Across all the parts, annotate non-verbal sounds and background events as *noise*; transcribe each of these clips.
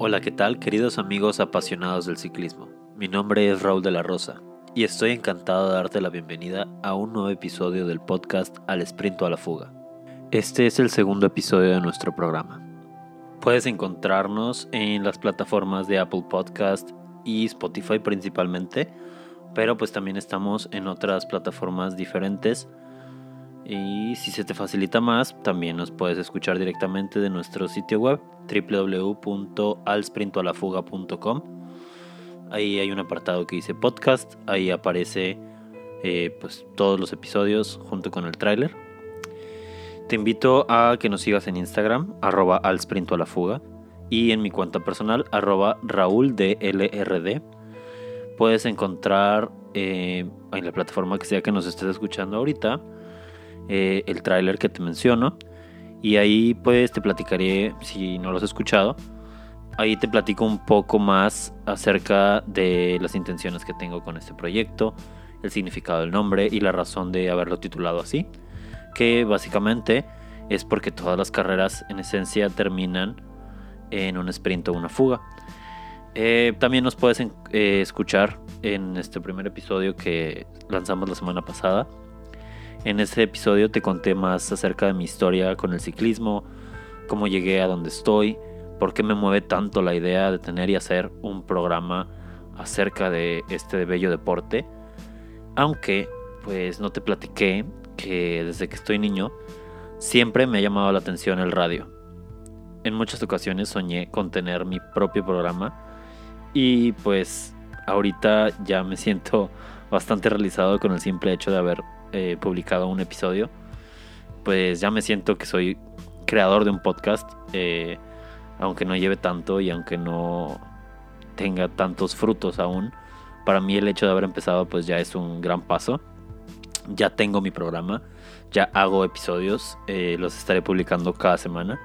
Hola, ¿qué tal queridos amigos apasionados del ciclismo? Mi nombre es Raúl de la Rosa y estoy encantado de darte la bienvenida a un nuevo episodio del podcast Al Sprint o a la Fuga. Este es el segundo episodio de nuestro programa. Puedes encontrarnos en las plataformas de Apple Podcast y Spotify principalmente, pero pues también estamos en otras plataformas diferentes y si se te facilita más, también nos puedes escuchar directamente de nuestro sitio web www.alsprintoalafuga.com. Ahí hay un apartado que dice podcast, ahí aparece eh, pues todos los episodios junto con el tráiler. Te invito a que nos sigas en Instagram, arroba alsprintoalafuga, y en mi cuenta personal, arroba rauldlrd. Puedes encontrar eh, en la plataforma que sea que nos estés escuchando ahorita eh, el tráiler que te menciono. Y ahí pues te platicaré, si no lo has escuchado, ahí te platico un poco más acerca de las intenciones que tengo con este proyecto, el significado del nombre y la razón de haberlo titulado así. Que básicamente es porque todas las carreras en esencia terminan en un sprint o una fuga. Eh, también nos puedes eh, escuchar en este primer episodio que lanzamos la semana pasada en este episodio te conté más acerca de mi historia con el ciclismo, cómo llegué a donde estoy, por qué me mueve tanto la idea de tener y hacer un programa acerca de este bello deporte. Aunque, pues no te platiqué que desde que estoy niño siempre me ha llamado la atención el radio. En muchas ocasiones soñé con tener mi propio programa y pues ahorita ya me siento bastante realizado con el simple hecho de haber publicado un episodio, pues ya me siento que soy creador de un podcast, eh, aunque no lleve tanto y aunque no tenga tantos frutos aún. Para mí el hecho de haber empezado pues ya es un gran paso. Ya tengo mi programa, ya hago episodios, eh, los estaré publicando cada semana.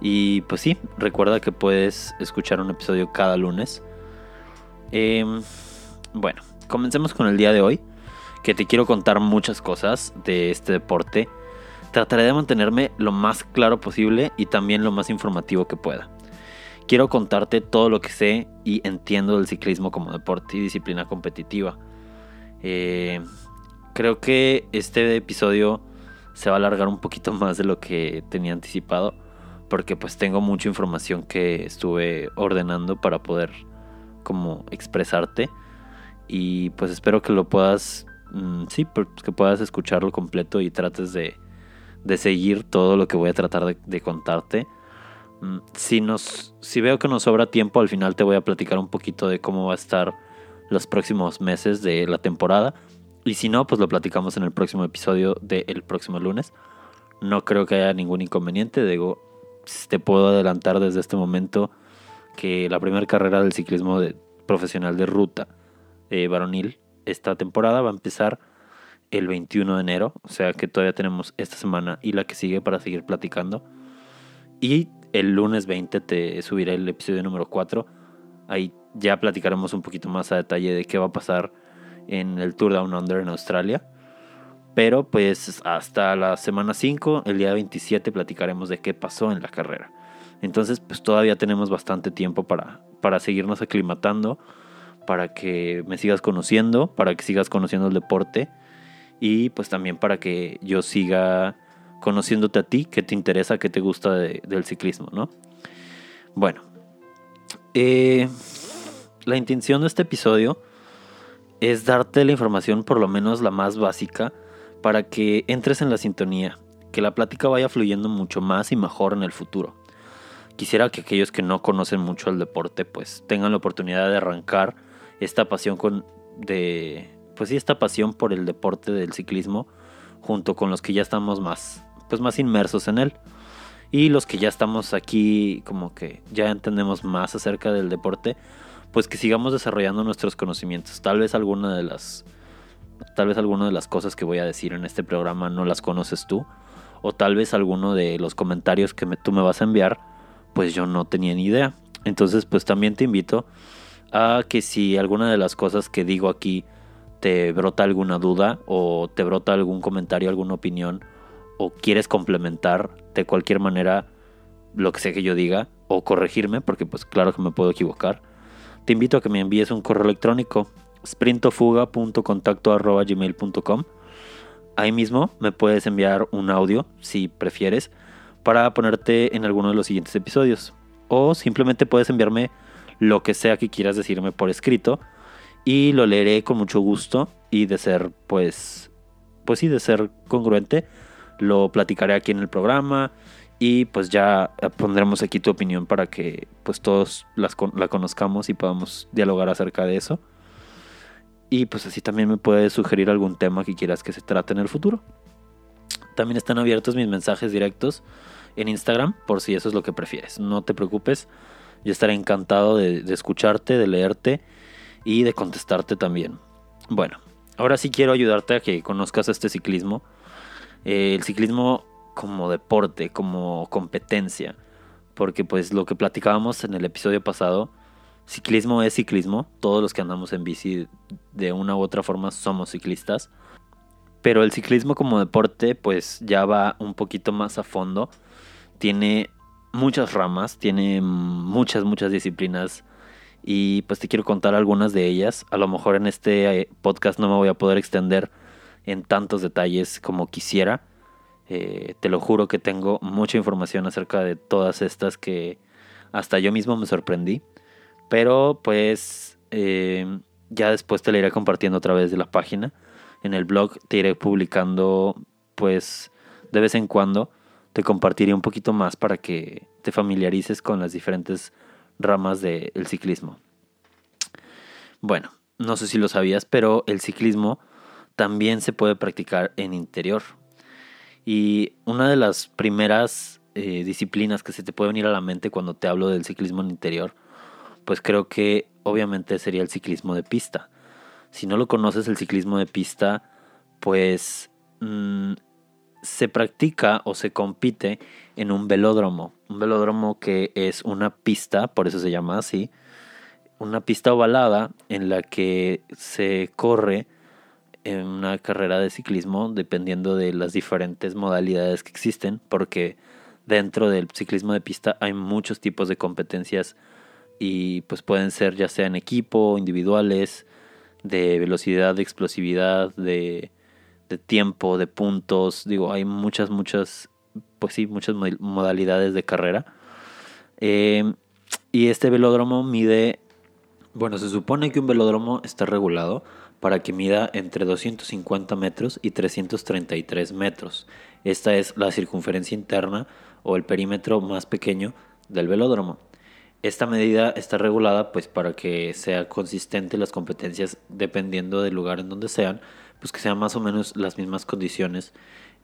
Y pues sí, recuerda que puedes escuchar un episodio cada lunes. Em, bueno, comencemos con el día de hoy que te quiero contar muchas cosas de este deporte. Trataré de mantenerme lo más claro posible y también lo más informativo que pueda. Quiero contarte todo lo que sé y entiendo del ciclismo como deporte y disciplina competitiva. Eh, creo que este episodio se va a alargar un poquito *laughs* más de lo que tenía anticipado porque pues tengo mucha información que estuve ordenando para poder como expresarte y pues espero que lo puedas Mm, sí, pues, que puedas escucharlo completo y trates de, seguir todo lo que voy a tratar de, contarte. Mm, si, nos, si veo que nos sobra tiempo, al final te voy a platicar un poquito de cómo va a estar los próximos meses de la temporada. Y si no, pues lo platicamos en el próximo episodio del próximo lunes. No creo que haya ningún inconveniente. Digo, te puedo adelantar desde este momento que la primera carrera del ciclismo profesional de ruta eh, varonil esta temporada va a empezar el 21 de enero, o sea que todavía tenemos esta semana y la que sigue para seguir platicando. Y el lunes 20 te subiré el episodio número 4. Ahí ya platicaremos un poquito más a detalle de qué va a pasar en el Tour Down Under en Australia. Pero pues hasta la semana 5, el día 27, platicaremos de qué pasó en la carrera. Entonces pues todavía tenemos bastante tiempo para, para seguirnos aclimatando para que me sigas conociendo, para que sigas conociendo el deporte y pues también para que yo siga conociéndote a ti, qué te interesa, qué te gusta del ciclismo, ¿no? Bueno, eh, la intención de este episodio es darte la información, por lo menos la más básica, para que entres en la sintonía, que la plática vaya fluyendo mucho más y mejor en el futuro. Quisiera que aquellos que no conocen mucho el deporte, pues tengan la oportunidad de arrancar esta pasión con de pues sí esta pasión por el deporte del ciclismo junto con los que ya estamos más pues más inmersos en él. Y los que ya estamos aquí como que ya entendemos más acerca del deporte pues que sigamos desarrollando nuestros conocimientos. Tal vez alguna de las tal vez alguna de las cosas que voy a decir en este programa no las conoces tú o tal vez alguno de los comentarios que tú me vas a enviar pues yo no tenía ni idea. Entonces pues también te invito a que si alguna de las cosas que digo aquí te brota alguna duda o te brota algún comentario, alguna opinión o quieres complementar de cualquier manera lo que sea que yo diga o corregirme, porque pues claro que me puedo equivocar, te invito a que me envíes un correo electrónico sprintofuga.contacto.gmail.com Ahí mismo me puedes enviar un audio, si prefieres, para ponerte en alguno de los siguientes episodios. O simplemente puedes enviarme lo que sea que quieras decirme por escrito y lo leeré con mucho gusto y de ser pues pues sí de ser congruente lo platicaré aquí en el programa y pues ya pondremos aquí tu opinión para que pues todos las, la conozcamos y podamos dialogar acerca de eso. Y pues así también me puedes sugerir algún tema que quieras que se trate en el futuro. También están abiertos mis mensajes directos en Instagram por si eso es lo que prefieres. No te preocupes yo estaré encantado de, escucharte de leerte y de contestarte también. Bueno, ahora sí quiero ayudarte a que conozcas este ciclismo. Eh, el ciclismo como deporte, como competencia. Porque pues lo que platicábamos en el episodio pasado, ciclismo es ciclismo. Todos los que andamos en bici de una u otra forma somos ciclistas. Pero el ciclismo como deporte pues ya va un poquito más a fondo. Tiene muchas ramas, tiene muchas, muchas disciplinas y pues te quiero contar algunas de ellas. A lo mejor en este eh, podcast no me voy a poder extender en tantos detalles como quisiera. Eh, te lo juro que tengo mucha información acerca de todas estas que hasta yo mismo me sorprendí. Pero pues eh, ya después te la iré compartiendo a través de la página. En el blog te iré publicando pues de vez en cuando. Te compartiré un poquito más para que te familiarices con las diferentes ramas del ciclismo. Bueno, no sé si lo sabías, pero el ciclismo también se puede practicar en interior. Y una de las primeras eh, disciplinas que se te puede venir a la mente cuando te hablo del ciclismo en interior, pues creo que obviamente sería el ciclismo de pista. Si no lo conoces, el ciclismo de pista, pues mm, se practica o se compite en un velódromo. Un velódromo que es una pista, por eso se llama así, una pista ovalada en la que se corre en una carrera de ciclismo dependiendo de las diferentes modalidades que existen, porque dentro del ciclismo de pista hay muchos tipos de competencias y pues pueden ser ya sea en equipo, individuales, de velocidad, de explosividad, de de tiempo, de puntos, digo, hay muchas, muchas, pues sí, muchas modalidades de carrera. Em, y este velódromo mide, bueno, se supone que un velódromo está regulado para que mida entre 250 metros y 333 metros. Esta es la circunferencia interna o el perímetro más pequeño del velódromo. Esta medida está regulada pues para que sea consistente las competencias dependiendo del lugar en donde sean, pues que sean más o menos las mismas condiciones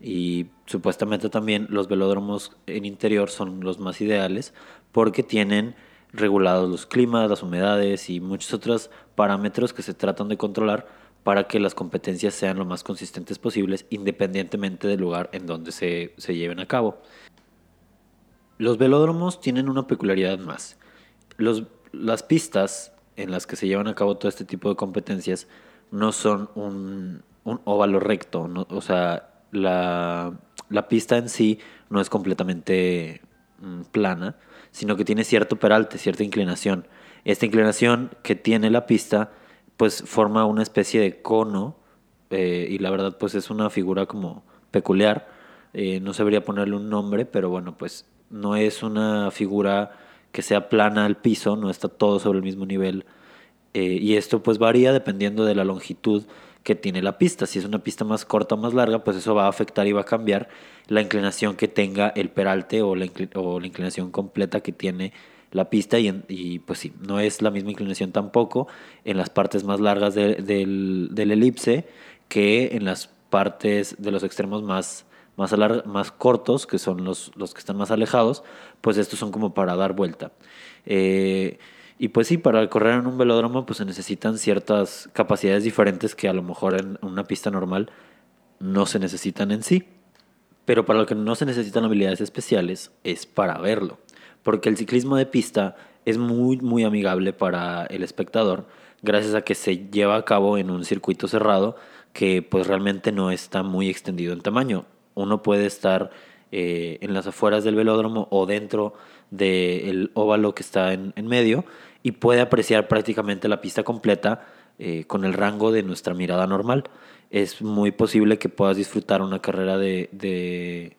y supuestamente también los velódromos en interior son los más ideales porque tienen regulados los climas, las humedades y muchos otros parámetros que se tratan de controlar para que las competencias sean lo más consistentes posibles independientemente del lugar en donde se, se lleven a cabo. Los velódromos tienen una peculiaridad más. Los, las pistas en las que se llevan a cabo todo este tipo de competencias no son un, un óvalo recto, o sea, la, pista en sí no es completamente mm, plana, sino que tiene cierto peralte, cierta inclinación. Esta inclinación que tiene la pista, pues forma una especie de cono, eh, y la verdad, pues es una figura como peculiar. Eh, no sabría ponerle un nombre, pero bueno, pues no es una figura que sea plana al piso, no está todo sobre el mismo nivel. Eh, y esto pues varía dependiendo de la longitud que tiene la pista. Si es una pista más corta o más larga, pues eso va a afectar y va a cambiar la inclinación que tenga el peralte o la, inclinación completa que tiene la pista y, pues sí, no es la misma inclinación tampoco en las partes más largas del, elipse que en las partes de los extremos más, más, más cortos, que son los, los que están más alejados, pues estos son como para dar vuelta. Eh, y pues sí, para correr en un velódromo pues se necesitan ciertas capacidades diferentes que a lo mejor en una pista normal no se necesitan en sí. Pero para lo que no se necesitan habilidades especiales es para verlo. Porque el ciclismo de pista es muy muy amigable para el espectador gracias a que se lleva a cabo en un circuito cerrado que pues realmente no está muy extendido en tamaño. Uno puede estar eh, en las afueras del velódromo o dentro del óvalo que está en, medio y puede apreciar prácticamente la pista completa eh, con el rango de nuestra mirada normal. Es muy posible que puedas disfrutar una carrera de, de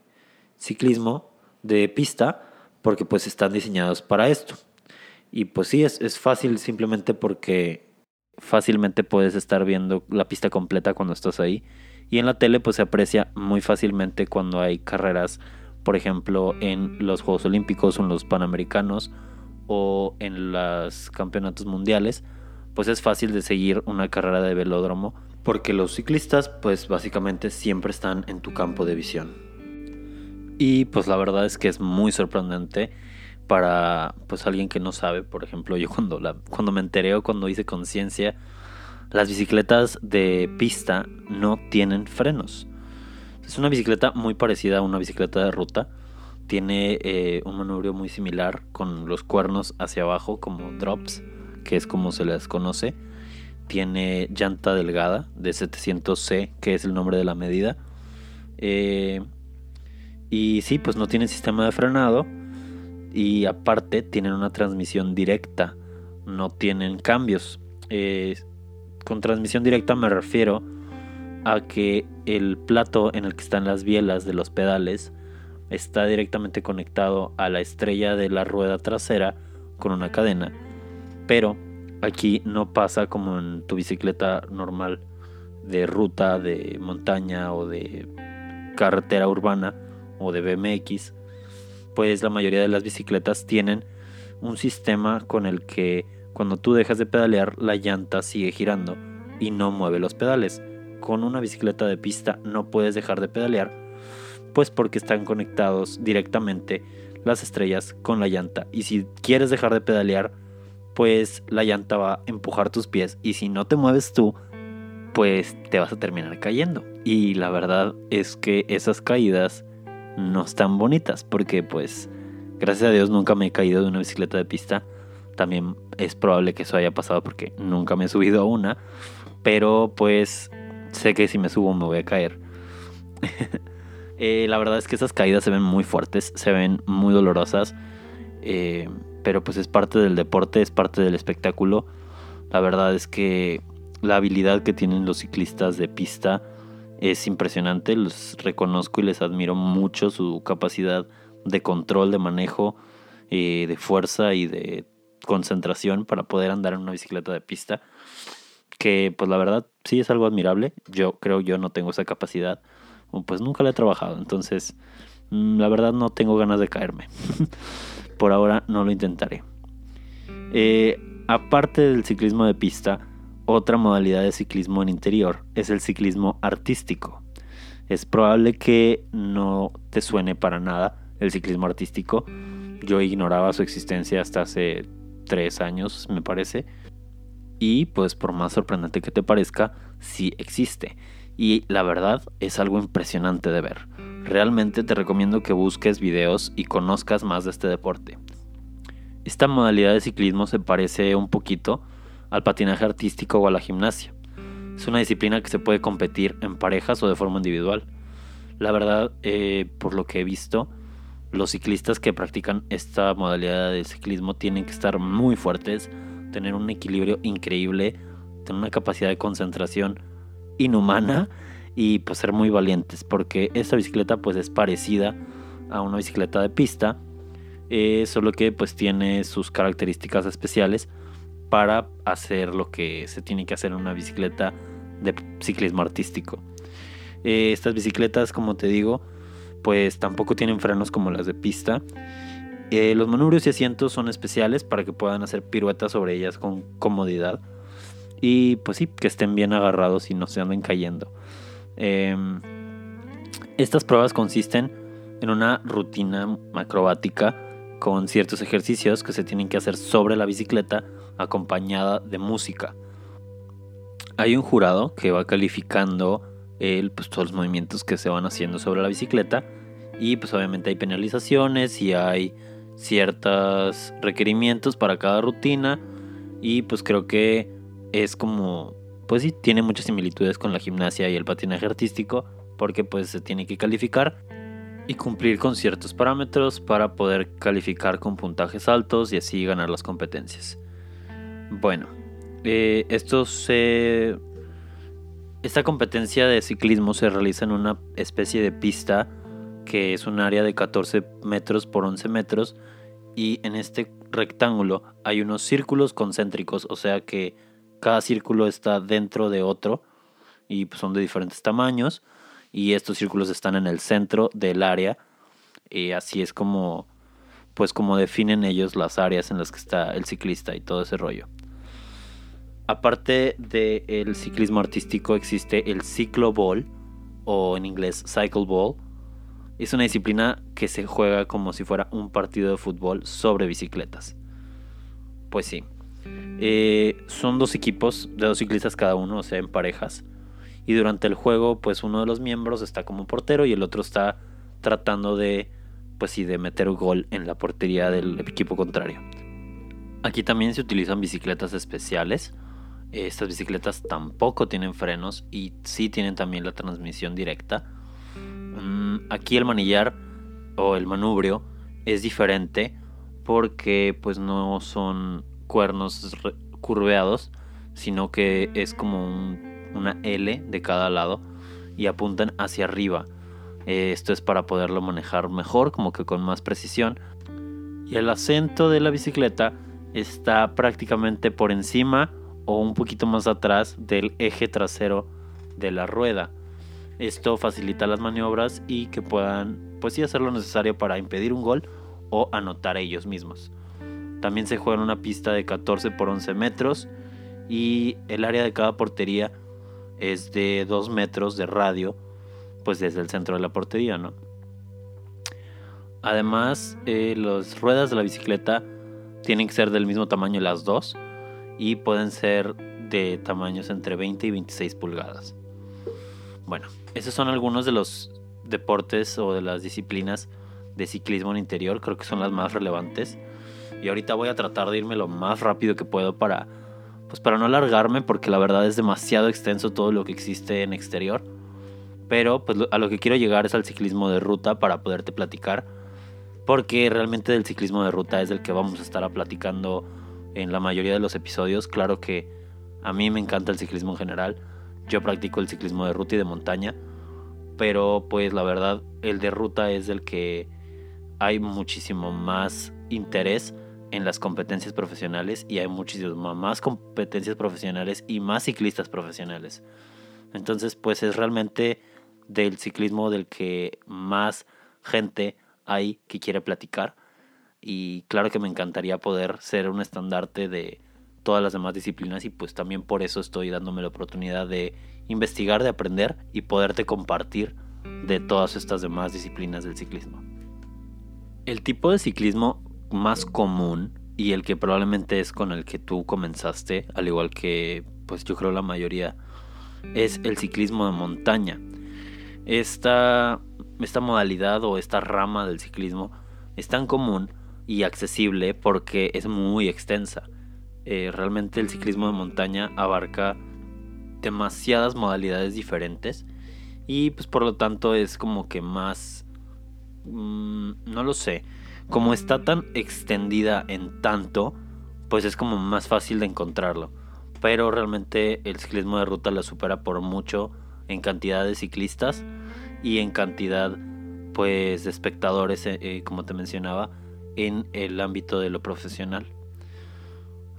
ciclismo de pista porque pues están diseñados para esto. Y pues sí, es, es fácil simplemente porque fácilmente puedes estar viendo la pista completa cuando estás ahí. Y en la tele pues se aprecia muy fácilmente cuando hay carreras, por ejemplo, en los Juegos Olímpicos o en los Panamericanos o en los campeonatos mundiales, pues es fácil de seguir una carrera de velódromo porque los ciclistas pues básicamente siempre están en tu campo de visión. Y pues la verdad es que es muy sorprendente para pues alguien que no sabe, por ejemplo, yo cuando cuando me enteré o cuando hice conciencia, las bicicletas de pista no tienen frenos. Es una bicicleta muy parecida a una bicicleta de ruta. Tiene eh, un manubrio muy similar con los cuernos hacia abajo como drops, que es como se les conoce. Tiene llanta delgada de 700C, que es el nombre de la medida. Eh, y sí, pues no tiene sistema de frenado y aparte tienen una transmisión directa, no tienen cambios. Eh, con transmisión directa me refiero a que el plato en el que están las bielas de los pedales está directamente conectado a la estrella de la rueda trasera con una cadena, pero aquí no pasa como en tu bicicleta normal de ruta, de montaña o de carretera urbana o de BMX, pues la mayoría de las bicicletas tienen un sistema con el que cuando tú dejas de pedalear la llanta sigue girando y no mueve los pedales. Con una bicicleta de pista no puedes dejar de pedalear, pues porque están conectados directamente las estrellas con la llanta. Y si quieres dejar de pedalear, pues la llanta va a empujar tus pies y si no te mueves tú, pues te vas a terminar cayendo. Y la verdad es que esas caídas no están bonitas porque pues gracias a Dios nunca me he caído de una bicicleta de pista. También es probable que eso haya pasado porque nunca me he subido a una. Pero pues sé que si me subo me voy a caer. *laughs* Eh, la verdad es que esas caídas se ven muy fuertes, se ven muy dolorosas. Eh, pero pues es parte del deporte, es parte del espectáculo. La verdad es que la habilidad que tienen los ciclistas de pista es impresionante, los reconozco y les admiro mucho su capacidad de control, de manejo, eh, de fuerza y de concentración para poder andar en una bicicleta de pista. Que pues la verdad sí es algo admirable. Yo creo yo no tengo esa capacidad. Pues nunca la he trabajado. Entonces mm, la verdad no tengo ganas de caerme. *laughs* Por ahora no lo intentaré. Eh, aparte del ciclismo de pista, otra modalidad de ciclismo en interior es el ciclismo artístico. Es probable que no te suene para nada el ciclismo artístico. Yo ignoraba su existencia hasta hace tres años, me parece. Y pues por más sorprendente que te parezca, sí existe. Y la verdad es algo impresionante de ver. Realmente te recomiendo que busques videos y conozcas más de este deporte. Esta modalidad de ciclismo se parece un poquito al patinaje artístico o a la gimnasia. Es una disciplina que se puede competir en parejas o de forma individual. La verdad, eh, por lo que he visto, los ciclistas que practican esta modalidad de ciclismo tienen que estar muy fuertes, tener un equilibrio increíble, tener una capacidad de concentración inhumana y pues ser muy valientes porque esta bicicleta pues es parecida a una bicicleta de pista, eh, solo que pues tiene sus características especiales para hacer lo que se tiene que hacer en una bicicleta de ciclismo artístico. Eh, estas bicicletas, como te digo, pues tampoco tienen frenos como las de pista. Eh, los manubrios y asientos son especiales para que puedan hacer piruetas sobre ellas con comodidad. Y pues sí, que estén bien agarrados y no se anden cayendo. Em, estas pruebas consisten en una rutina acrobática con ciertos ejercicios que se tienen que hacer sobre la bicicleta acompañada de música. Hay un jurado que va calificando el, pues, todos los movimientos que se van haciendo sobre la bicicleta y pues obviamente hay penalizaciones y hay ciertos requerimientos para cada rutina y pues creo que es como pues sí tiene muchas similitudes con la gimnasia y el patinaje artístico porque pues se tiene que calificar y cumplir con ciertos parámetros para poder calificar con puntajes altos y así ganar las competencias. Bueno, eh, esto se... Esta competencia de ciclismo se realiza en una especie de pista que es un área de 14 metros por 11 metros y en este rectángulo hay unos círculos concéntricos, o sea que cada círculo está dentro de otro y pues, son de diferentes tamaños y estos círculos están en el centro del área y así es como pues como definen ellos las áreas en las que está el ciclista y todo ese rollo. Aparte del ciclismo artístico existe el cicloball o en inglés cycle ball. Es una disciplina que se juega como si fuera un partido de fútbol sobre bicicletas. Pues sí. Eh, son dos equipos de dos ciclistas cada uno, o sea, en parejas. Y durante el juego, pues uno de los miembros está como portero y el otro está tratando de, pues sí, de meter un gol en la portería del equipo contrario. Aquí también se utilizan bicicletas especiales estas bicicletas tampoco tienen frenos y sí tienen también la transmisión directa. Mm, aquí el manillar o el manubrio es diferente porque pues no son cuernos curveados, sino que es como una L de cada lado y apuntan hacia arriba. esto es para poderlo manejar mejor, como que con más precisión. Y el acento de la bicicleta está prácticamente por encima o un poquito más atrás del eje trasero de la rueda. Esto facilita las maniobras y que puedan pues sí hacer lo necesario para impedir un gol o anotar ellos mismos. También se juega en una pista de 14 por 11 metros y el área de cada portería es de 2 metros de radio, pues desde el centro de la portería, ¿no? Además, eh, las ruedas de la bicicleta tienen que ser del mismo tamaño las dos y pueden ser de tamaños entre 20 y 26 pulgadas. Bueno, esos son algunos de los deportes o de las disciplinas de ciclismo en interior, creo que son las más relevantes. Y ahorita voy a tratar de irme lo más rápido que puedo para pues para no alargarme porque la verdad es demasiado extenso todo lo que existe en exterior. Pero pues a lo que quiero llegar es al ciclismo de ruta para poderte platicar porque realmente del ciclismo de ruta es del que vamos a estar platicando en la mayoría de los episodios. Claro que a mí me encanta el ciclismo en general. Yo practico el ciclismo de ruta y de montaña. Pero pues la verdad el de ruta es el que hay muchísimo más interés en las competencias profesionales y hay muchísimas más competencias profesionales y más ciclistas profesionales. Entonces pues es realmente del ciclismo del que más gente hay que quiere platicar y claro que me encantaría poder ser un estandarte de todas las demás disciplinas y pues también por eso estoy dándome la oportunidad de investigar, de aprender y poderte compartir de todas estas demás disciplinas del ciclismo. El tipo de ciclismo más común y el que probablemente es con el que tú comenzaste, al igual que pues yo creo la mayoría, es el ciclismo de montaña. Esta, esta modalidad o esta rama del ciclismo es tan común y accesible porque es muy extensa. Eh, realmente el ciclismo de montaña abarca demasiadas modalidades diferentes y pues por lo tanto es como que más... Mm, no lo sé. Como está tan extendida en tanto, pues es como más fácil de encontrarlo. Pero realmente el ciclismo de ruta la supera por mucho en cantidad de ciclistas y en cantidad pues de espectadores, eh, eh, como te mencionaba, en el ámbito de lo profesional.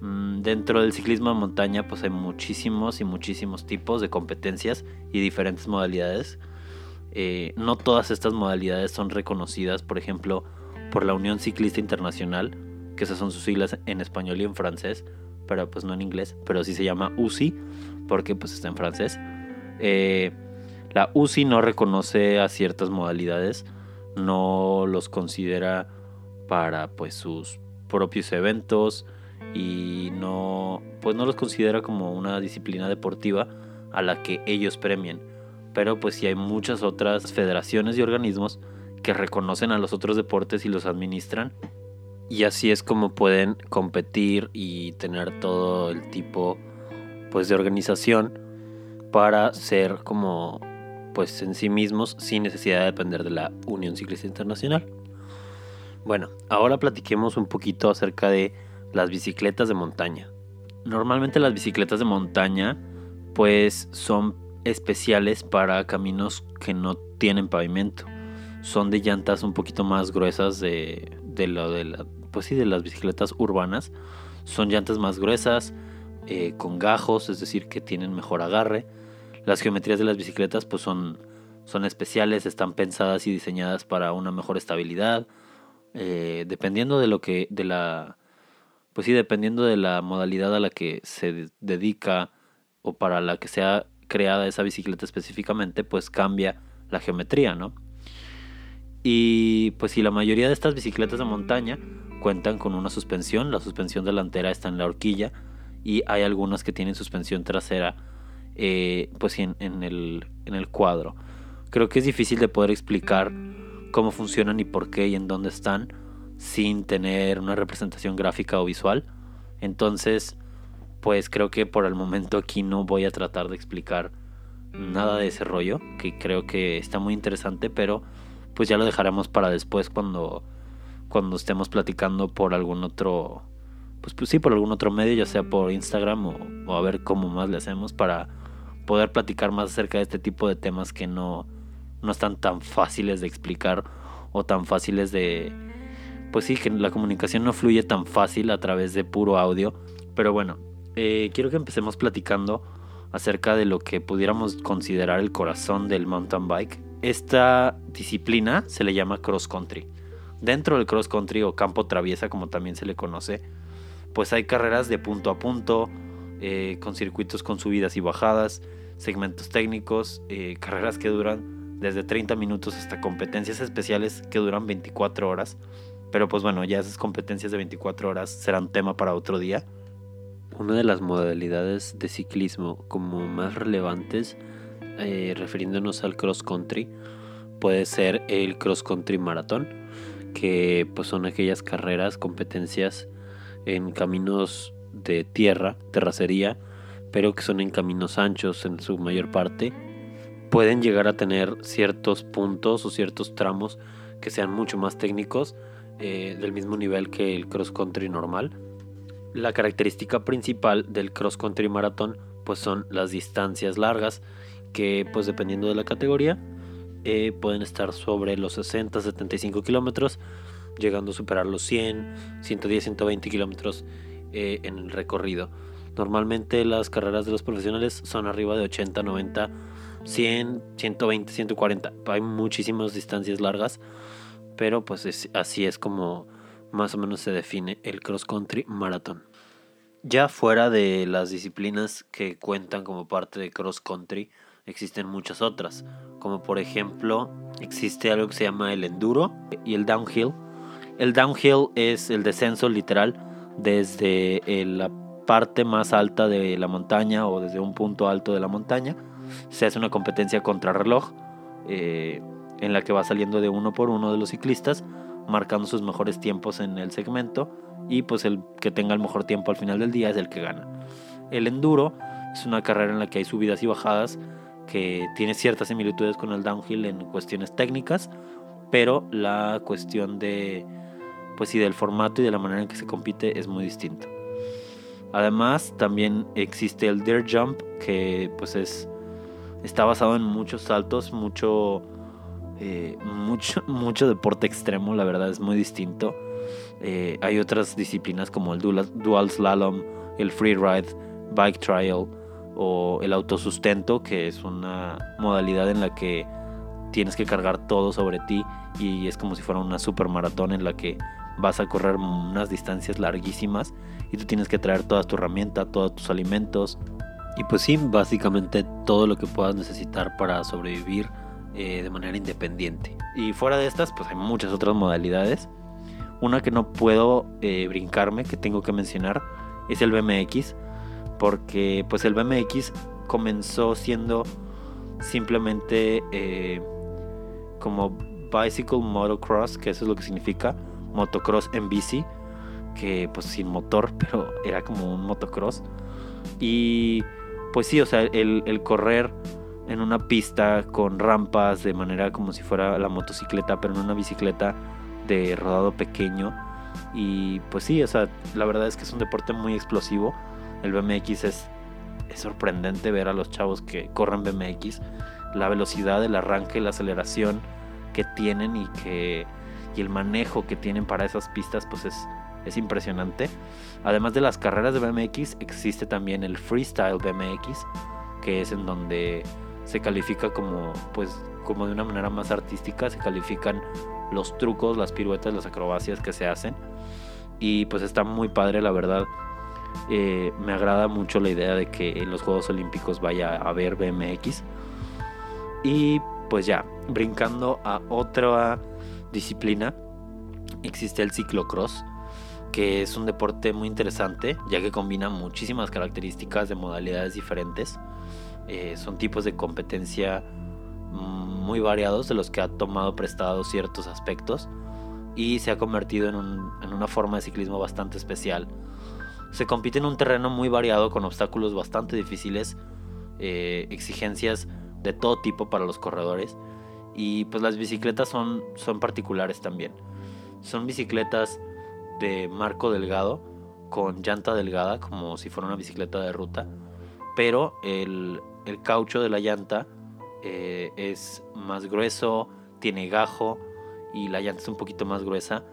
Mm, dentro del ciclismo de montaña pues hay muchísimos y muchísimos tipos de competencias y diferentes modalidades. Eh, no todas estas modalidades son reconocidas, por ejemplo, por la Unión Ciclista Internacional, que esas son sus siglas en español y en francés, pero pues no en inglés, pero sí se llama UCI, porque pues está en francés. Eh, la UCI no reconoce a ciertas modalidades, no los considera para pues sus propios eventos y no pues no los considera como una disciplina deportiva a la que ellos premien. Pero pues sí hay muchas otras federaciones y organismos que reconocen a los otros deportes y los administran. Y así es como pueden competir y tener todo el tipo pues de organización para ser como pues en sí mismos sin necesidad de depender de la Unión Ciclista Internacional. Bueno, ahora platiquemos un poquito acerca de las bicicletas de montaña. Normalmente las bicicletas de montaña pues son especiales para caminos que no tienen pavimento. Son de llantas un poquito más gruesas de, lo de la, pues sí, de las bicicletas urbanas. Son llantas más gruesas, eh, con gajos, es decir, que tienen mejor agarre. Las geometrías de las bicicletas pues son, son especiales, están pensadas y diseñadas para una mejor estabilidad. Eh, dependiendo de lo que, de la, pues sí, dependiendo de la modalidad a la que se dedica o para la que sea creada esa bicicleta específicamente, pues cambia la geometría, ¿no? Y pues si la mayoría de estas bicicletas de montaña cuentan con una suspensión, la suspensión delantera está en la horquilla y hay algunas que tienen suspensión trasera eh, pues en, en, el, en el cuadro. Creo que es difícil de poder explicar cómo funcionan y por qué y en dónde están sin tener una representación gráfica o visual. Entonces, pues creo que por el momento aquí no voy a tratar de explicar nada de ese rollo, que creo que está muy interesante, pero pues ya lo dejaremos para después cuando, cuando estemos platicando por algún otro, pues, pues sí, por algún otro medio, ya sea por Instagram o, a ver cómo más le hacemos para poder platicar más acerca de este tipo de temas que no, no están tan fáciles de explicar o tan fáciles de, pues sí, que la comunicación no fluye tan fácil a través de puro audio, pero bueno, eh, quiero que empecemos platicando acerca de lo que pudiéramos considerar el corazón del mountain bike. Esta disciplina se le llama cross country. Dentro del cross country o campo traviesa, como también se le conoce, pues hay carreras de punto a punto, eh, con circuitos con subidas y bajadas, segmentos técnicos, eh, carreras que duran desde 30 minutos hasta competencias especiales que duran 24 horas. Pero pues bueno, ya esas competencias de 24 horas serán tema para otro día. Una de las modalidades de ciclismo como más relevantes, eh, refiriéndonos al cross country, puede ser el cross country maratón, que pues son aquellas carreras, competencias en caminos de tierra, terracería, pero que son en caminos anchos en su mayor parte. Pueden llegar a tener ciertos puntos o ciertos tramos que sean mucho más técnicos, eh, del mismo nivel que el cross country normal la característica principal del cross country maratón pues son las distancias largas que pues dependiendo de la categoría eh, pueden estar sobre los 60 75 kilómetros llegando a superar los 100 110 120 kilómetros eh, en el recorrido normalmente las carreras de los profesionales son arriba de 80 90 100 120 140 hay muchísimas distancias largas pero pues así es como más o menos se define el cross country maratón. Ya fuera de las disciplinas que cuentan como parte de cross country, existen muchas otras, como por ejemplo existe algo que se llama el enduro y el downhill. El downhill es el descenso literal desde la parte más alta de la montaña o desde un punto alto de la montaña. Se hace una competencia contra reloj eh, en la que va saliendo de uno por uno de los ciclistas marcando sus mejores tiempos en el segmento y pues el que tenga el mejor tiempo al final del día es el que gana. El enduro es una carrera en la que hay subidas y bajadas que tiene ciertas similitudes con el downhill en cuestiones técnicas, pero la cuestión de pues sí del formato y de la manera en que se compite es muy distinto. Además, también existe el dirt jump que pues es está basado en muchos saltos, mucho eh, mucho, *laughs* mucho deporte extremo, la verdad es muy distinto. Eh, hay otras disciplinas como el dual, slalom, el free ride, bike trial o el autosustento, que es una modalidad en la que tienes que cargar todo sobre ti y es como si fuera una super maratón en la que vas a correr unas distancias larguísimas y tú tienes que traer toda tu herramienta, todos tus alimentos y pues sí, básicamente todo lo que puedas necesitar para sobrevivir eh, de manera independiente. Y fuera de estas, pues hay muchas otras modalidades. Una que no puedo eh, brincarme, que tengo que mencionar, es el BMX. Porque pues el BMX comenzó siendo simplemente eh, como Bicycle Motocross, que eso es lo que significa, motocross en bici, que pues sin motor, *laughs* pero era como un motocross. Y pues sí, o sea, el, el correr en una pista con rampas de manera como si fuera la motocicleta, pero en una bicicleta de rodado pequeño. Y pues sí, o sea, la verdad es que es un deporte muy explosivo. El BMX es, sorprendente ver a los chavos que corren BMX. La velocidad, el arranque, la aceleración que tienen y que y el manejo que tienen para esas pistas pues es, es impresionante. Además de las carreras de BMX existe también el freestyle BMX que es en donde se califica como pues como de una manera más artística se califican los trucos, las piruetas, las acrobacias que se hacen y pues está muy padre la verdad. Eh, me agrada mucho la idea de que en los Juegos Olímpicos vaya a haber BMX. Y pues ya, brincando a otra disciplina, existe el ciclocross, que es un deporte muy interesante, ya que combina muchísimas características de modalidades diferentes. Eh, son tipos de competencia muy variados de los que ha tomado prestado ciertos aspectos y se ha convertido en, una forma de ciclismo bastante especial. Se compite en un terreno muy variado con obstáculos bastante difíciles, eh, exigencias de todo tipo para los corredores y pues las bicicletas son, son particulares también. Son bicicletas de marco delgado con llanta delgada como si fuera una bicicleta de ruta, pero el, caucho de la llanta eh, es más grueso, tiene gajo y la llanta es un poquito más gruesa.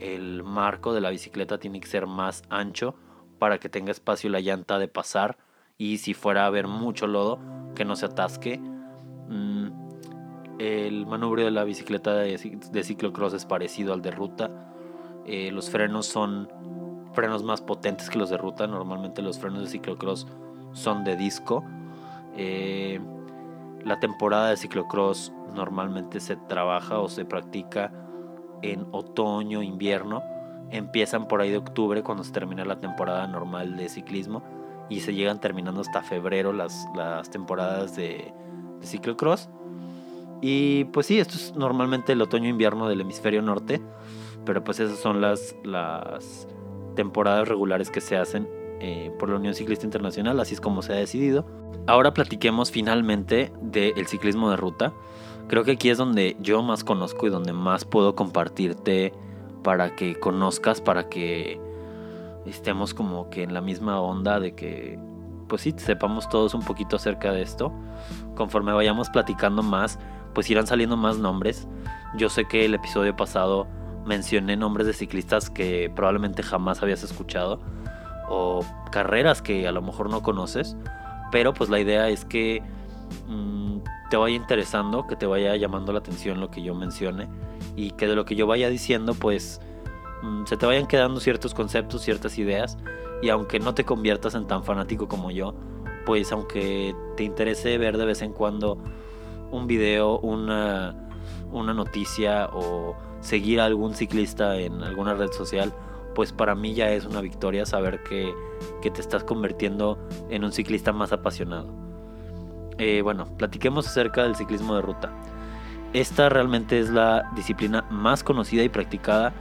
El marco de la bicicleta tiene que ser más ancho para que tenga espacio la llanta de pasar y si fuera a haber mucho lodo que no se atasque. Mm, el manubrio de la bicicleta de, ciclocross es parecido al de ruta. Eh, los frenos son frenos más potentes que los de ruta. Normalmente los frenos de ciclocross son de disco. Eh, la temporada de ciclocross normalmente se trabaja o se practica en otoño, invierno. Empiezan por ahí de octubre cuando se termina la temporada normal de ciclismo y se llegan terminando hasta febrero las, las temporadas de, de ciclocross. Y pues sí, esto es normalmente el otoño-invierno del hemisferio norte, pero pues esas son las, las temporadas regulares que se hacen eh, por la Unión Ciclista Internacional, así es como se ha decidido. Ahora platiquemos finalmente del ciclismo de ruta. Creo que aquí es donde yo más conozco y donde más puedo compartirte para que conozcas, para que estemos como que en la misma onda de que, pues sí, sepamos todos un poquito acerca de esto. Conforme vayamos platicando más, pues irán saliendo más nombres. Yo sé que el episodio pasado mencioné nombres de ciclistas que probablemente jamás habías escuchado o carreras que a lo mejor no conoces, pero pues la idea es que mm, te vaya interesando, que te vaya llamando la atención lo que yo mencione y que de lo que yo vaya diciendo pues mm, se te vayan quedando ciertos conceptos, ciertas ideas y aunque no te conviertas en tan fanático como yo, pues aunque te interese ver de vez en cuando un video, una, una noticia o seguir a algún ciclista en alguna red social, pues para mí ya es una victoria saber que, que te estás convirtiendo en un ciclista más apasionado. Eh, bueno, platiquemos acerca del ciclismo de ruta. Esta realmente es la disciplina más conocida y practicada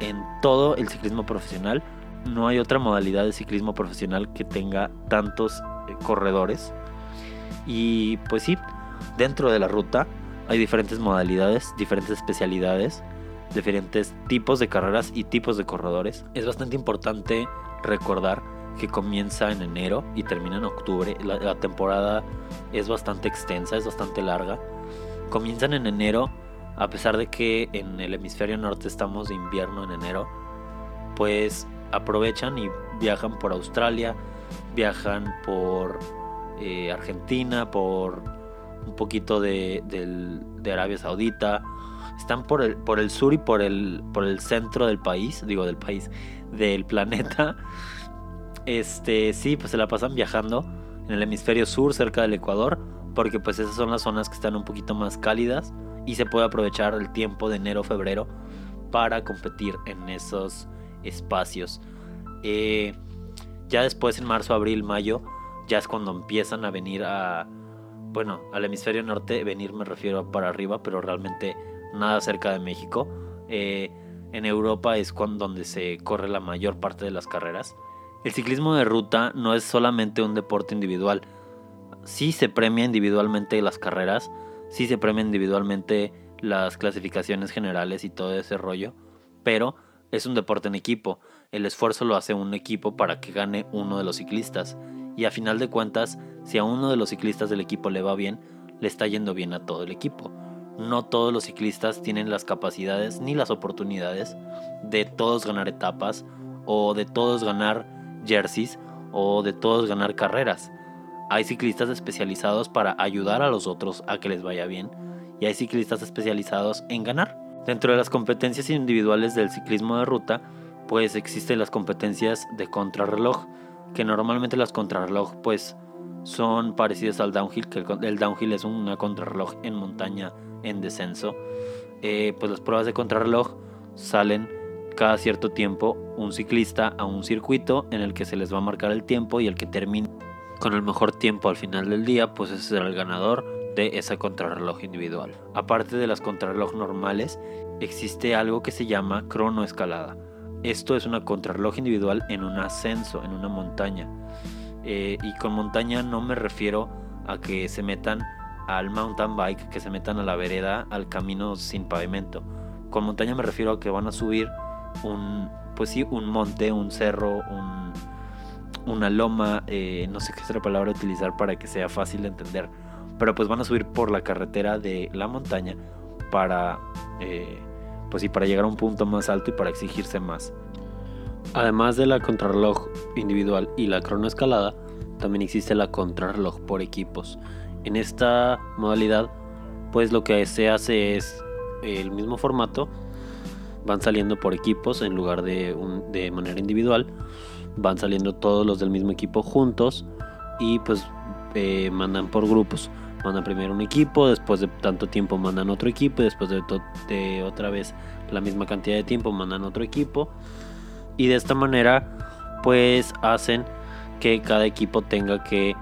en todo el ciclismo profesional. No hay otra modalidad de ciclismo profesional que tenga tantos eh, corredores. Y pues sí, dentro de la ruta hay diferentes modalidades, diferentes especialidades, diferentes tipos de carreras y tipos de corredores. Es bastante importante recordar que comienza en enero y termina en octubre. La, temporada es bastante extensa, es bastante larga. Comienzan en enero, a pesar de que en el hemisferio norte estamos de invierno en enero, pues aprovechan y viajan por Australia, viajan por eh, Argentina, por un poquito de, Arabia Saudita. Están por el, por el sur y por el, por el centro del país, digo del país, del planeta. Este, sí, pues se la pasan viajando en el hemisferio sur, cerca del Ecuador, porque pues esas son las zonas que están un poquito más cálidas y se puede aprovechar el tiempo de enero, febrero para competir en esos espacios. Eh, ya después en marzo, abril, mayo, ya es cuando empiezan a venir a, bueno, al hemisferio norte, venir me refiero para arriba, pero realmente nada cerca de México. Eh, en Europa es cuando, donde se corre la mayor parte de las carreras. El ciclismo de ruta no es solamente un deporte individual. sí se premia individualmente las carreras, sí se premia individualmente las clasificaciones generales y todo ese rollo, pero es un deporte en equipo. El esfuerzo lo hace un equipo para que gane uno de los ciclistas. Y a final de cuentas, si a uno de los ciclistas del equipo le va bien, le está yendo bien a todo el equipo. No todos los ciclistas tienen las capacidades ni las oportunidades de todos ganar etapas o de todos ganar jerseys o de todos ganar carreras. Hay ciclistas especializados para ayudar a los otros a que les vaya bien y hay ciclistas especializados en ganar. Dentro de las competencias individuales del ciclismo de ruta, pues existen las competencias de contrarreloj, que normalmente las contrarreloj pues son parecidas al downhill, que el, downhill es una contrarreloj en montaña en descenso. Eh, pues las pruebas de contrarreloj salen cada cierto tiempo un ciclista a un circuito en el que se les va a marcar el tiempo y el que termine con el mejor tiempo al final del día, pues ese será el ganador de esa contrarreloj individual. Aparte de las contrarreloj normales, existe algo que se llama cronoescalada. Esto es una contrarreloj individual en un ascenso, en una montaña. Eh, y con montaña no me refiero a que se metan al mountain bike, que se metan a la vereda, al camino sin pavimento. Con montaña me refiero a que van a subir un, pues sí, un monte, un cerro, una loma, eh, no sé qué otra palabra utilizar para que sea fácil de entender, pero pues van a subir por la carretera de la montaña para, eh, pues sí, para llegar a un punto más alto y para exigirse más. Además de la contrarreloj individual y la cronoescalada, también existe la contrarreloj por equipos. En esta modalidad, pues lo que se hace es el mismo formato, van saliendo por equipos en lugar de, de manera individual. Van saliendo todos los del mismo equipo juntos y pues eh, mandan por grupos. Mandan primero un equipo, después de tanto tiempo mandan otro equipo y después de, de otra vez la misma cantidad de tiempo mandan otro equipo. Y de esta manera pues hacen que cada equipo tenga que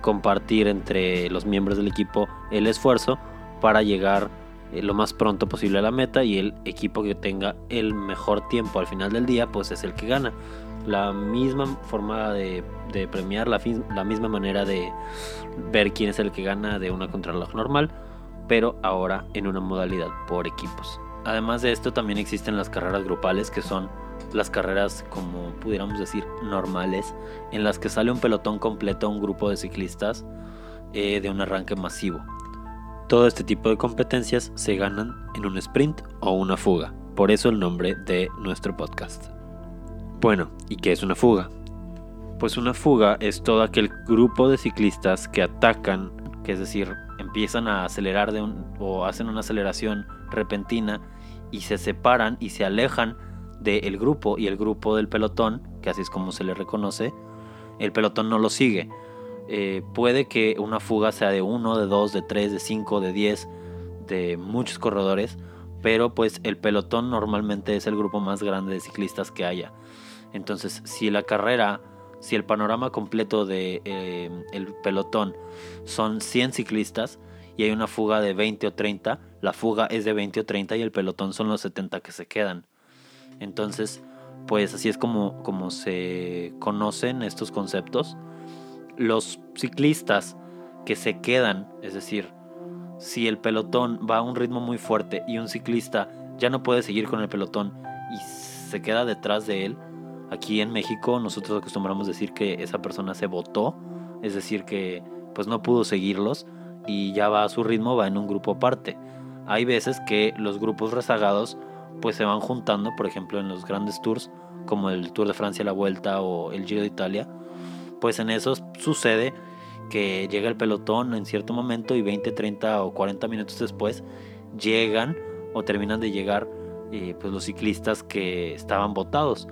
compartir entre los miembros del equipo el esfuerzo para llegar eh, lo más pronto posible a la meta y el equipo que tenga el mejor tiempo al final del día pues es el que gana. La misma forma de, premiar, la, misma manera de ver quién es el que gana de una contrarreloj normal, pero ahora en una modalidad por equipos. Además de esto también existen las carreras grupales que son las carreras como pudiéramos decir normales en las que sale un pelotón completo, un grupo de ciclistas eh, de un arranque masivo. Todo este tipo de competencias se ganan en un sprint o una fuga, por eso el nombre de nuestro podcast. Bueno, ¿y qué es una fuga? Pues una fuga es todo aquel grupo de ciclistas que atacan, que es decir, empiezan a acelerar o hacen una aceleración repentina y se separan y se alejan del grupo y el grupo del pelotón, que así es como se le reconoce, el pelotón no lo sigue eh, puede que una fuga sea de uno, de dos, de tres, de cinco, de diez, de muchos corredores, pero pues el pelotón normalmente es el grupo más grande de ciclistas que haya. Entonces, si la carrera, si el panorama completo de eh, el pelotón son 100 ciclistas y hay una fuga de 20 o 30, la fuga es de 20 o 30 y el pelotón son los 70 que se quedan. Entonces, pues así es como, como se conocen estos conceptos los ciclistas que se quedan, es decir, si el pelotón va a un ritmo muy fuerte y un ciclista ya no puede seguir con el pelotón y se queda detrás de él, aquí en México nosotros acostumbramos decir que esa persona se botó, es decir, que pues no pudo seguirlos y ya va a su ritmo, va en un grupo aparte. Hay veces que los grupos rezagados pues se van juntando, por ejemplo en los grandes tours como el Tour de Francia la Vuelta o el Giro de Italia, pues en eso sucede que llega el pelotón en cierto momento y 20, 30 o 40 minutos después llegan o terminan de llegar eh, pues los ciclistas que estaban votados.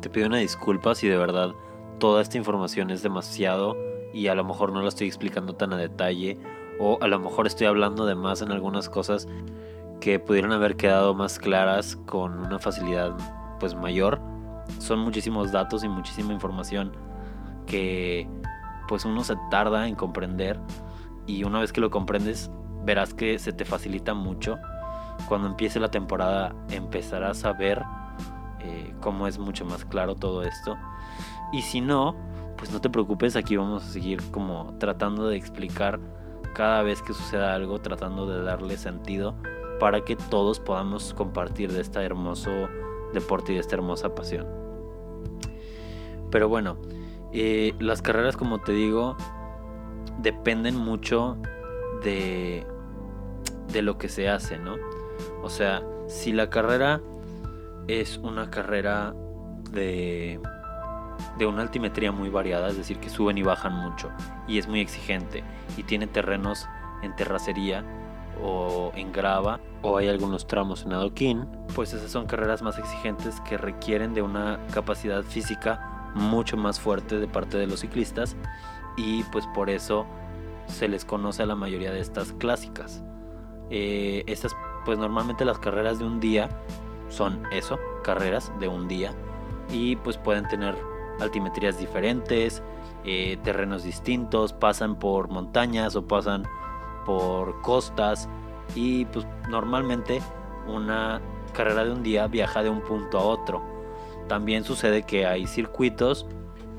Te pido una disculpa si de verdad toda esta información es demasiado y a lo mejor no la estoy explicando tan a detalle o a lo mejor estoy hablando de más en algunas cosas que pudieron haber quedado más claras con una facilidad pues mayor. Son muchísimos datos y muchísima información que pues uno se tarda en comprender y una vez que lo comprendes verás que se te facilita mucho. Cuando empiece la temporada empezarás a ver eh, cómo es mucho más claro todo esto. Y si no, pues no te preocupes, aquí vamos a seguir como tratando de explicar cada vez que suceda algo, tratando de darle sentido para que todos podamos compartir de este hermoso deporte y de esta hermosa pasión. Pero bueno, eh, las carreras como te digo dependen mucho de, de lo que se hace, ¿no? O sea, si la carrera es una carrera de, de una altimetría muy variada, es decir, que suben y bajan mucho y es muy exigente y tiene terrenos en terracería o en grava o hay algunos tramos en adoquín, pues esas son carreras más exigentes que requieren de una capacidad física mucho más fuerte de parte de los ciclistas y pues por eso se les conoce a la mayoría de estas clásicas. Eh, estas pues normalmente las carreras de un día son eso, carreras de un día y pues pueden tener altimetrías diferentes, eh, terrenos distintos, pasan por montañas o pasan por costas y pues normalmente una carrera de un día viaja de un punto a otro. También sucede que hay circuitos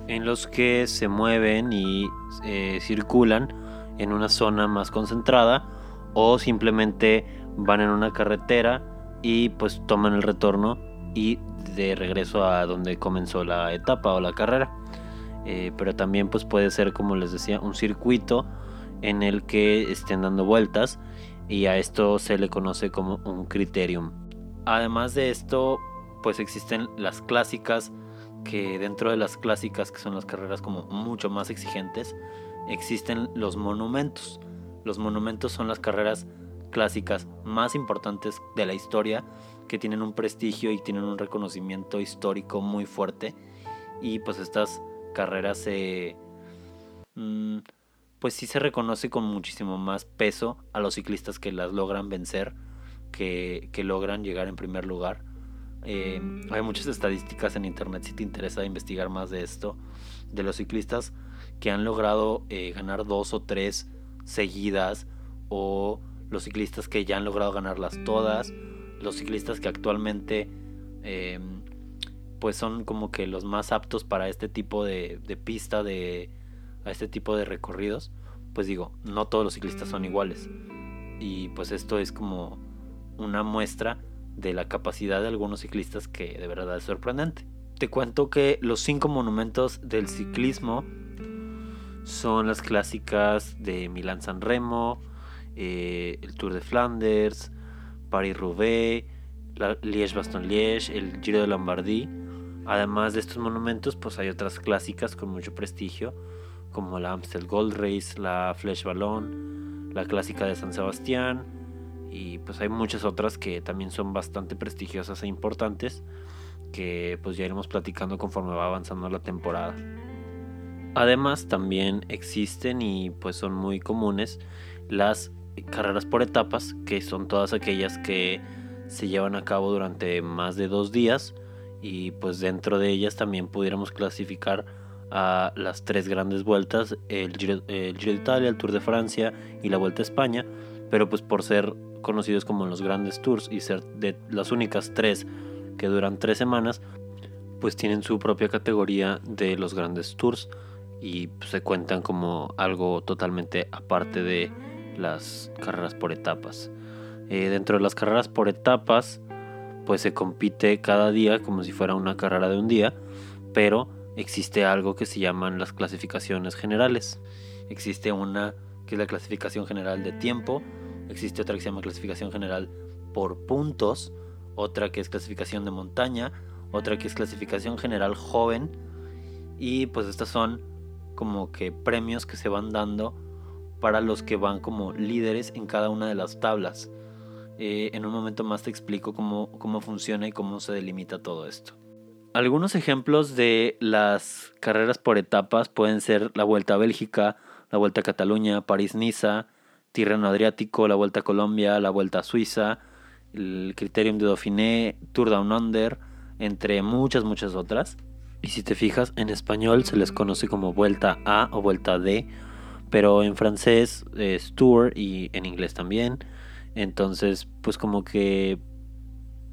en los que se mueven y eh, circulan en una zona más concentrada o simplemente van en una carretera y pues toman el retorno y de regreso a donde comenzó la etapa o la carrera. Eh, pero también pues puede ser como les decía un circuito en el que estén dando vueltas y a esto se le conoce como un criterium. Además de esto pues existen las clásicas que dentro de las clásicas que son las carreras como mucho más exigentes existen los monumentos. Los monumentos son las carreras clásicas más importantes de la historia que tienen un prestigio y tienen un reconocimiento histórico muy fuerte y pues estas carreras se mm, pues sí se reconoce con muchísimo más peso a los ciclistas que las logran vencer que, logran llegar en primer lugar eh, hay muchas estadísticas en internet si te interesa investigar más de esto de los ciclistas que han logrado eh, ganar dos o tres seguidas o los ciclistas que ya han logrado ganarlas todas, los ciclistas que actualmente em, pues son como que los más aptos para este tipo de, pista, de, a este tipo de recorridos, pues digo, no todos los ciclistas son iguales. Y pues esto es como una muestra de la capacidad de algunos ciclistas que de verdad es sorprendente. Te cuento que los cinco monumentos del ciclismo son las clásicas de Milán San Remo, eh, el Tour de Flanders, Paris-Roubaix, Liège-Bastogne-Liège, el Giro de Lombardía. Además de estos monumentos, pues hay otras clásicas con mucho prestigio, como la Amstel Gold Race, la Flèche Ballon, la clásica de San Sebastián, y pues hay muchas otras que también son bastante prestigiosas e importantes, que pues ya iremos platicando conforme va avanzando la temporada. Además también existen y pues son muy comunes las carreras por etapas, que son todas aquellas que se llevan a cabo durante más de dos días y pues dentro de ellas también pudiéramos clasificar a las tres grandes vueltas, el Giro, de Italia, el Tour de Francia y la Vuelta a España, pero pues por ser conocidos como los grandes tours y ser de las únicas tres que duran tres semanas, pues tienen su propia categoría de los grandes tours y pues, se cuentan como algo totalmente aparte de las carreras por etapas. Eh, dentro de las carreras por etapas, pues se compite cada día como si fuera una carrera de un día, pero existe algo que se llaman las clasificaciones generales. Existe una que es la clasificación general de tiempo, existe otra que se llama clasificación general por puntos, otra que es clasificación de montaña, otra que es clasificación general joven, y pues estas son como que premios que se van dando para los que van como líderes en cada una de las tablas. Eh, en un momento más te explico cómo, cómo funciona y cómo se delimita todo esto. Algunos ejemplos de las carreras por etapas pueden ser la Vuelta a Bélgica, la Vuelta a Cataluña, París-Niza, Tirreno Adriático, la Vuelta a Colombia, la Vuelta a Suiza, el Criterium de Dauphiné, Tour Down Under, entre muchas, muchas otras. Y si te fijas, en español se les conoce como Vuelta A o Vuelta D pero en francés es tour y en inglés también. Entonces, pues como que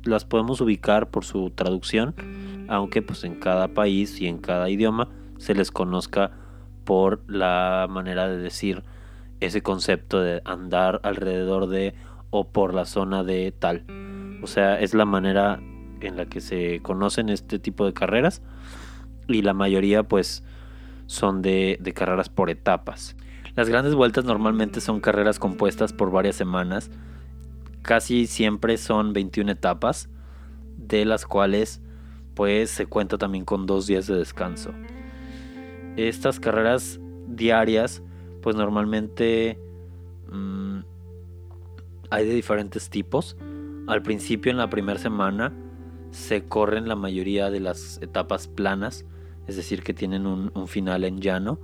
las podemos ubicar por su traducción, aunque pues en cada país y en cada idioma se les conozca por la manera de decir ese concepto de andar alrededor de o por la zona de tal. O sea, es la manera en la que se conocen este tipo de carreras y la mayoría pues son de, de carreras por etapas. Las grandes vueltas normalmente son carreras compuestas por varias semanas. Casi siempre son 21 etapas, de las cuales pues se cuenta también con dos días de descanso. Estas carreras diarias pues normalmente mm, hay de diferentes tipos. Al principio en la primera semana se corren la mayoría de las etapas planas, es decir, que tienen un, un final en llano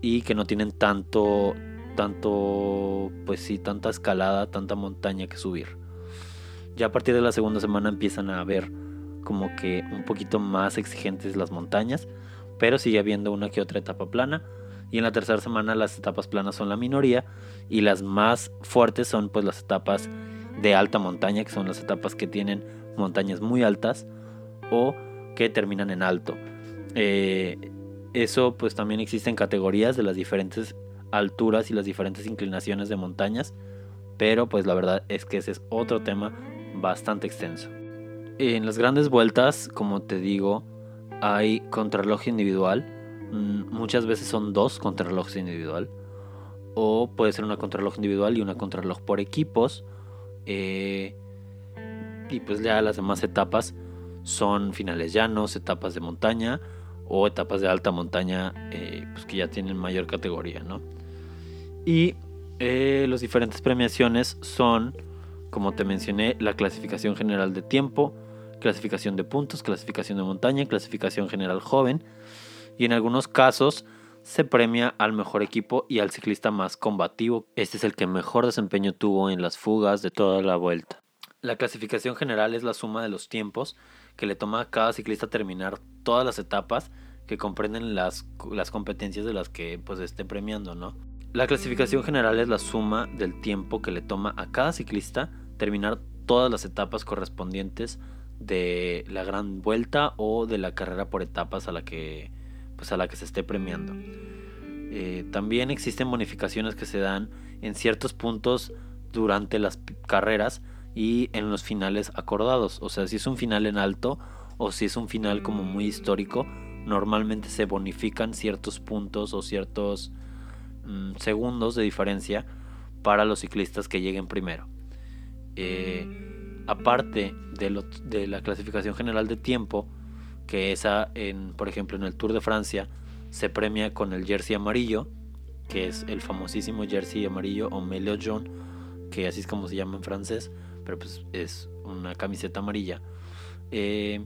y que no tienen tanto, tanto, pues sí, tanta escalada, tanta montaña que subir. Ya a partir de la segunda semana empiezan a ver como que un poquito más exigentes las montañas, pero sigue habiendo una que otra etapa plana. Y en la tercera semana las etapas planas son la minoría y las más fuertes son pues las etapas de alta montaña, que son las etapas que tienen montañas muy altas o que terminan en alto. Eh, eso pues también existen categorías de las diferentes alturas y las diferentes inclinaciones de montañas, pero pues la verdad es que ese es otro tema bastante extenso. En las grandes vueltas, como te digo, hay contrarreloj individual, muchas veces son dos contrarrelojes individual, o puede ser una contrarreloj individual y una contrarreloj por equipos, eh, y pues ya las demás etapas son finales llanos, etapas de montaña o etapas de alta montaña eh, pues que ya tienen mayor categoría, ¿no? Y eh, diferentes premiaciones son, como te mencioné, la clasificación general de tiempo, clasificación de puntos, clasificación de montaña, clasificación general joven y en algunos casos se premia al mejor equipo y al ciclista más combativo. Este es el que mejor desempeño tuvo en las fugas de toda la vuelta. La clasificación general es la suma de los tiempos que le toma a cada ciclista terminar todas las etapas que comprenden las, las competencias de las que pues esté premiando, ¿no? La clasificación general es la suma del tiempo que le toma a cada ciclista terminar todas las etapas correspondientes de la gran vuelta o de la carrera por etapas a la que, pues a la que se esté premiando. Eh, también existen bonificaciones que se dan en ciertos puntos durante las carreras y en los finales acordados. O sea, si es un final en alto o si es un final como muy histórico, normalmente se bonifican ciertos puntos o ciertos mm, segundos de diferencia para los ciclistas que lleguen primero. Eh, aparte de, de, la clasificación general de tiempo, que esa, en, por ejemplo, en el Tour de Francia, se premia con el jersey amarillo, que es el famosísimo jersey amarillo o maillot jaune, que así es como se llama en francés pero pues es una camiseta amarilla. Eh,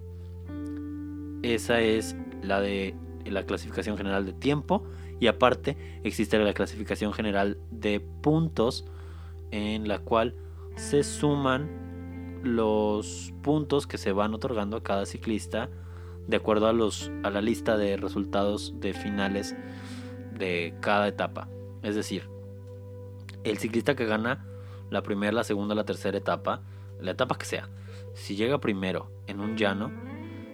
esa es la de la clasificación general de tiempo y aparte existe la clasificación general de puntos en la cual se suman los puntos que se van otorgando a cada ciclista de acuerdo a los a la lista de resultados de finales de cada etapa. Es decir, el ciclista que gana la primera, la segunda, la tercera etapa, la etapa que sea. Si llega primero en un llano,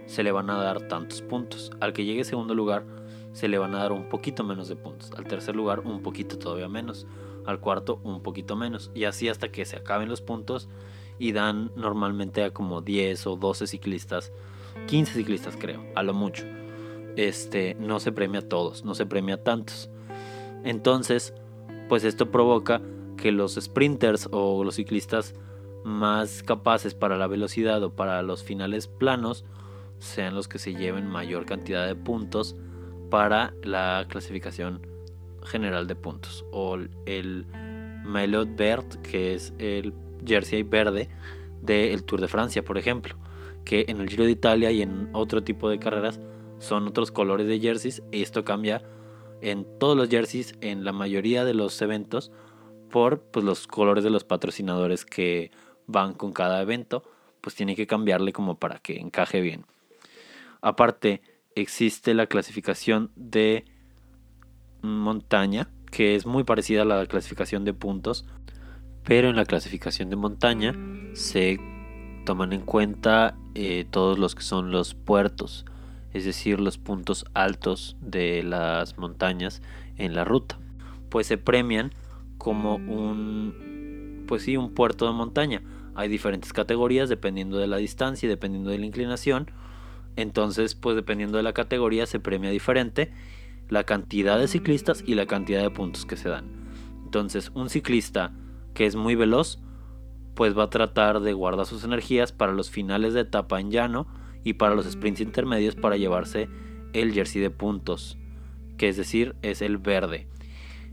se le van a dar tantos puntos. Al que llegue segundo lugar, se le van a dar un poquito menos de puntos. Al tercer lugar, un poquito todavía menos. Al cuarto, un poquito menos. Y así hasta que se acaben los puntos y dan normalmente a como 10 o 12 ciclistas, 15 ciclistas creo, a lo mucho. Este, no se premia a todos, no se premia a tantos. Entonces, pues esto provoca que los sprinters o los ciclistas más capaces para la velocidad o para los finales planos sean los que se lleven mayor cantidad de puntos para la clasificación general de puntos o el maillot vert que es el jersey verde del Tour de Francia por ejemplo que en el Giro de Italia y en otro tipo de carreras son otros colores de jerseys esto cambia en todos los jerseys en la mayoría de los eventos por pues, los colores de los patrocinadores que van con cada evento, pues tiene que cambiarle como para que encaje bien. Aparte, existe la clasificación de montaña, que es muy parecida a la clasificación de puntos, pero en la clasificación de montaña se toman en cuenta eh, todos los que son los puertos. es decir, los puntos altos de las montañas en la ruta, pues se premian como un pues sí, un puerto de montaña. Hay diferentes categorías dependiendo de la distancia y dependiendo de la inclinación. Entonces, pues dependiendo de la categoría se premia diferente la cantidad de ciclistas y la cantidad de puntos que se dan. Entonces, un ciclista que es muy veloz, pues va a tratar de guardar sus energías para los finales de etapa en llano y para los sprints intermedios para llevarse el jersey de puntos, que es decir, es el verde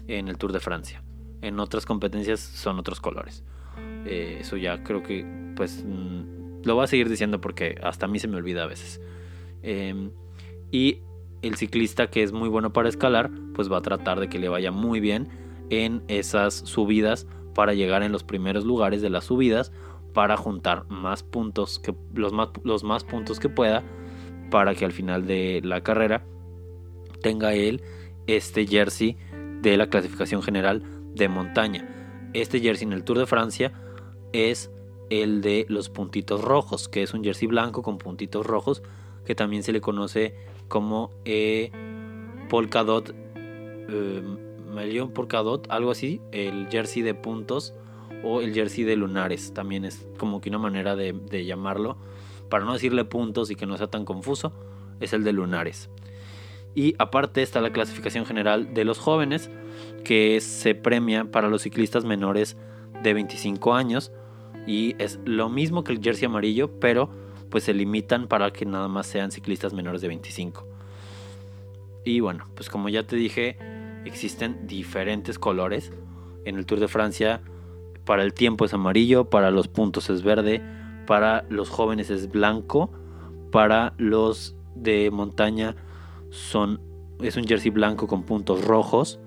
en el Tour de Francia. En otras competencias son otros colores. Eh, eso ya creo que pues mm, lo voy a seguir diciendo porque hasta a mí se me olvida a veces. Em, y el ciclista que es muy bueno para escalar, pues va a tratar de que le vaya muy bien en esas subidas para llegar en los primeros lugares de las subidas para juntar más puntos que los más, los más puntos que pueda para que al final de la carrera tenga él este jersey de la clasificación general de montaña. Este jersey en el Tour de Francia es el de los puntitos rojos, que es un jersey blanco con puntitos rojos, que también se le conoce como eh, Polkadot, eh, Polkadot, algo así, el jersey de puntos o el jersey de lunares, también es como que una manera de, de llamarlo, para no decirle puntos y que no sea tan confuso, es el de lunares. Y aparte está la clasificación general de los jóvenes, que se premia para los ciclistas menores de 25 años. Y es lo mismo que el jersey amarillo, pero pues se limitan para que nada más sean ciclistas menores de 25. Y bueno, pues como ya te dije, existen diferentes colores. En el Tour de Francia, para el tiempo es amarillo, para los puntos es verde, para los jóvenes es blanco, para los de montaña son es un jersey blanco con puntos rojos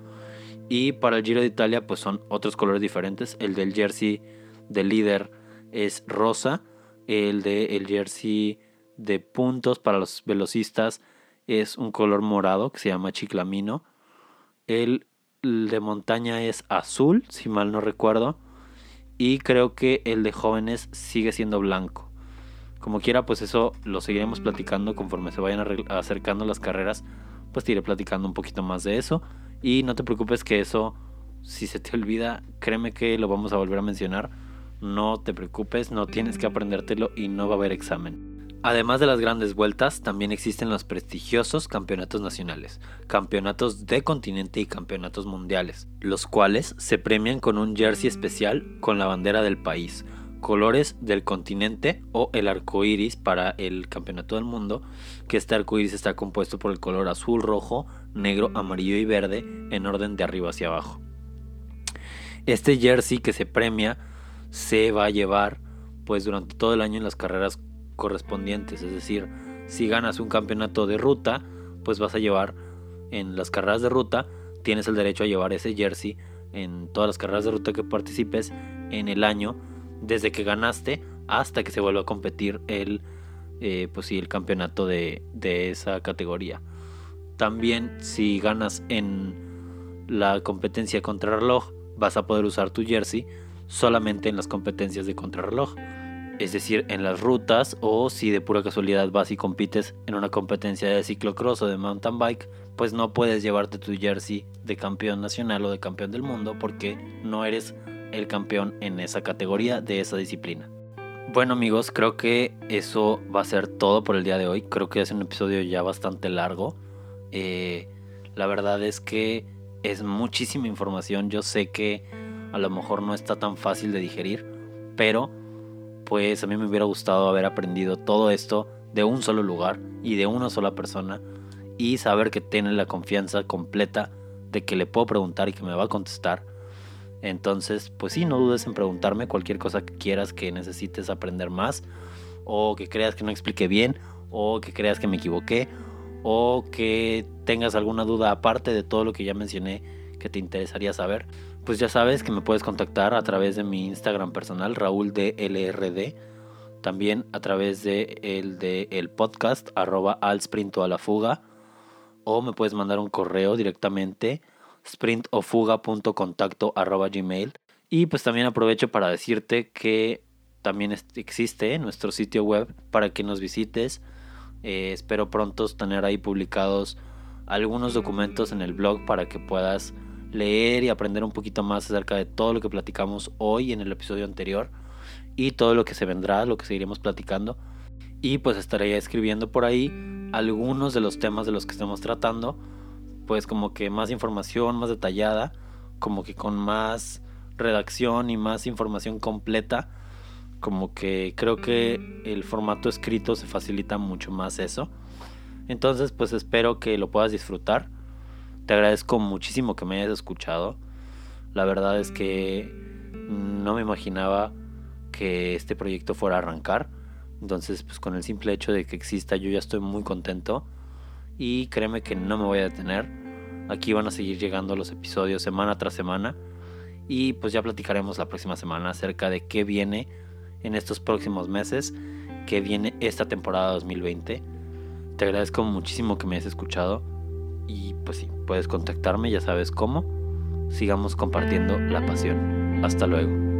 y para el Giro de Italia pues son otros colores diferentes. El del jersey del líder es rosa el de jersey de puntos para los velocistas es un color morado que se llama chiclamino. El de montaña es azul, si mal no recuerdo. Y creo que el de jóvenes sigue siendo blanco. Como quiera, pues eso lo seguiremos platicando conforme se vayan acercando las carreras. Pues te iré platicando un poquito más de eso. Y no te preocupes que eso, si se te olvida, créeme que lo vamos a volver a mencionar no te preocupes, no tienes que aprendértelo y no va a haber examen. Además de las grandes vueltas, también existen los prestigiosos campeonatos nacionales, campeonatos de continente y campeonatos mundiales, los cuales se premian con un jersey especial con la bandera del país, colores del continente o el arco iris para el campeonato del mundo, que este arco iris está compuesto por el color azul, rojo, negro, amarillo y verde en orden de arriba hacia abajo. Este jersey que se premia se va a llevar pues durante todo el año en las carreras correspondientes. Es decir, si ganas un campeonato de ruta, pues vas a llevar en las carreras de ruta, tienes el derecho a llevar ese jersey en todas las carreras de ruta que participes en el año, desde que ganaste hasta que se vuelva a competir el, eh, pues sí, el campeonato de, de esa categoría. También si ganas en la competencia contra reloj, vas a poder usar tu jersey solamente en las competencias de contrarreloj. Es decir, en las rutas o si de pura casualidad vas y compites en una competencia de ciclocross o de mountain bike, pues no puedes llevarte tu jersey de campeón nacional o de campeón del mundo porque no eres el campeón en esa categoría de esa disciplina. Bueno amigos, creo que eso va a ser todo por el día de hoy. Creo que es un episodio ya bastante largo. Eh, la verdad es que es muchísima información. Yo sé que a lo mejor no está tan fácil de digerir, pero pues a mí me hubiera gustado haber aprendido todo esto de un solo lugar y de una sola persona y saber que tiene la confianza completa de que le puedo preguntar y que me va a contestar. Entonces, pues sí, no dudes en preguntarme cualquier cosa que quieras que necesites aprender más o que creas que no expliqué bien o que creas que me equivoqué o que tengas alguna duda aparte de todo lo que ya mencioné que te interesaría saber pues ya sabes que me puedes contactar a través de mi Instagram personal, Raúl DLRD. También a través de el, de el podcast, arroba al sprint o a la fuga. O me puedes mandar un correo directamente, sprintofuga.contacto arroba gmail. Y pues también aprovecho para decirte que también existe nuestro sitio web para que nos visites Eh, espero pronto tener ahí publicados algunos documentos en el blog para que puedas leer y aprender un poquito más acerca de todo lo que platicamos hoy en el episodio anterior y todo lo que se vendrá, lo que seguiremos platicando. Y pues estaré escribiendo por ahí algunos de los temas de los que estemos tratando, pues como que más información, más detallada, como que con más redacción y más información completa. Como que creo que el formato escrito se facilita mucho más eso. Entonces pues espero que lo puedas disfrutar. Te agradezco muchísimo que me hayas escuchado. La verdad es que no me imaginaba que este proyecto fuera a arrancar. Entonces, pues con el simple hecho de que exista, yo ya estoy muy contento. Y créeme que no me voy a detener. Aquí van a seguir llegando los episodios semana tras semana. Y pues ya platicaremos la próxima semana acerca de qué viene en estos próximos meses, qué viene esta temporada 2020. Te agradezco muchísimo que me hayas escuchado. Pues sí, puedes contactarme, ya sabes cómo. Sigamos compartiendo la pasión. Hasta luego.